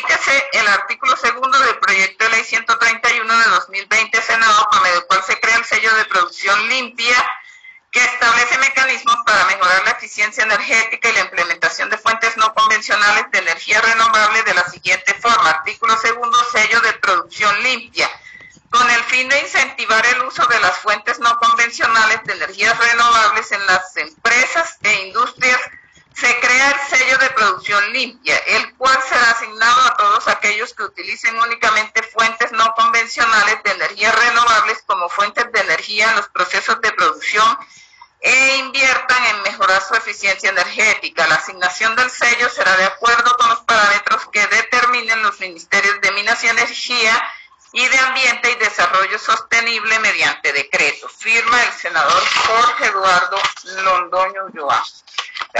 modifíquese el artículo segundo del proyecto de ley 131 de 2020 Senado, con el cual se crea el sello de producción limpia que establece mecanismos para mejorar la eficiencia energética y la implementación de fuentes no convencionales de energía renovable de la siguiente forma. Artículo segundo, sello de producción limpia. Con el fin de incentivar el uso de las fuentes no convencionales de energías renovables en las empresas e industrias, se crea el sello de producción limpia, el cual será que utilicen únicamente fuentes no convencionales de energías renovables como fuentes de energía en los procesos de producción e inviertan en mejorar su eficiencia energética. La asignación del sello será de acuerdo con los parámetros que determinen los ministerios de Minas y Energía y de Ambiente y Desarrollo Sostenible mediante decreto. Firma el senador Jorge Eduardo Londoño Ulloa.